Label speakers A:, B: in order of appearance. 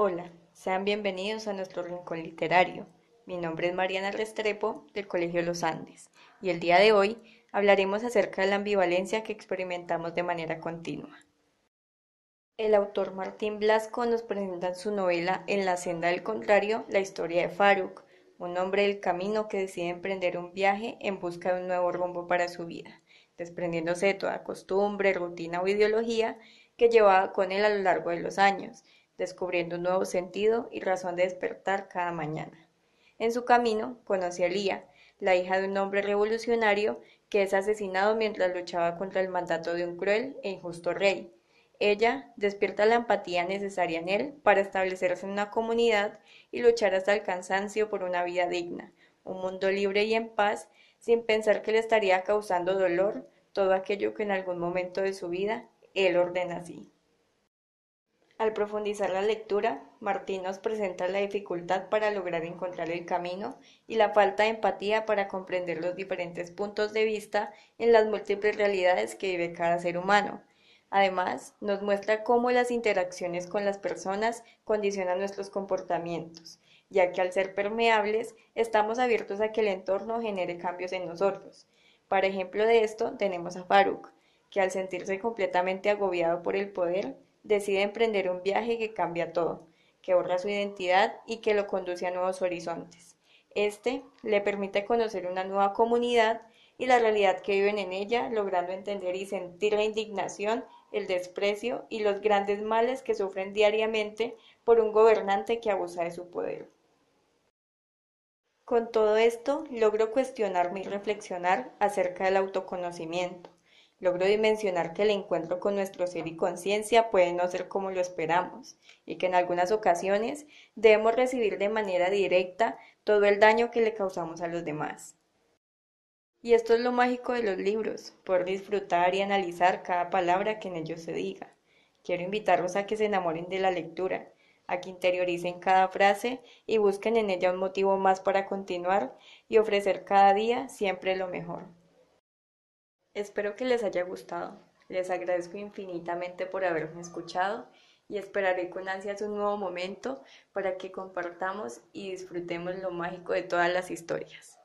A: Hola, sean bienvenidos a nuestro rincón literario. Mi nombre es Mariana Restrepo del Colegio Los Andes y el día de hoy hablaremos acerca de la ambivalencia que experimentamos de manera continua. El autor Martín Blasco nos presenta en su novela En la senda del contrario la historia de Faruk, un hombre del camino que decide emprender un viaje en busca de un nuevo rumbo para su vida, desprendiéndose de toda costumbre, rutina o ideología que llevaba con él a lo largo de los años descubriendo un nuevo sentido y razón de despertar cada mañana. En su camino conoció a Lía, la hija de un hombre revolucionario que es asesinado mientras luchaba contra el mandato de un cruel e injusto rey. Ella despierta la empatía necesaria en él para establecerse en una comunidad y luchar hasta el cansancio por una vida digna, un mundo libre y en paz, sin pensar que le estaría causando dolor todo aquello que en algún momento de su vida él ordena así. Al profundizar la lectura, Martín nos presenta la dificultad para lograr encontrar el camino y la falta de empatía para comprender los diferentes puntos de vista en las múltiples realidades que vive cada ser humano. Además, nos muestra cómo las interacciones con las personas condicionan nuestros comportamientos, ya que al ser permeables estamos abiertos a que el entorno genere cambios en nosotros. Para ejemplo de esto tenemos a Faruk, que al sentirse completamente agobiado por el poder, decide emprender un viaje que cambia todo, que borra su identidad y que lo conduce a nuevos horizontes. Este le permite conocer una nueva comunidad y la realidad que viven en ella, logrando entender y sentir la indignación, el desprecio y los grandes males que sufren diariamente por un gobernante que abusa de su poder. Con todo esto, logro cuestionarme y reflexionar acerca del autoconocimiento, logro dimensionar que el encuentro con nuestro ser y conciencia puede no ser como lo esperamos y que en algunas ocasiones debemos recibir de manera directa todo el daño que le causamos a los demás. Y esto es lo mágico de los libros, poder disfrutar y analizar cada palabra que en ellos se diga. Quiero invitarlos a que se enamoren de la lectura, a que interioricen cada frase y busquen en ella un motivo más para continuar y ofrecer cada día siempre lo mejor. Espero que les haya gustado. Les agradezco infinitamente por haberme escuchado y esperaré con ansias un nuevo momento para que compartamos y disfrutemos lo mágico de todas las historias.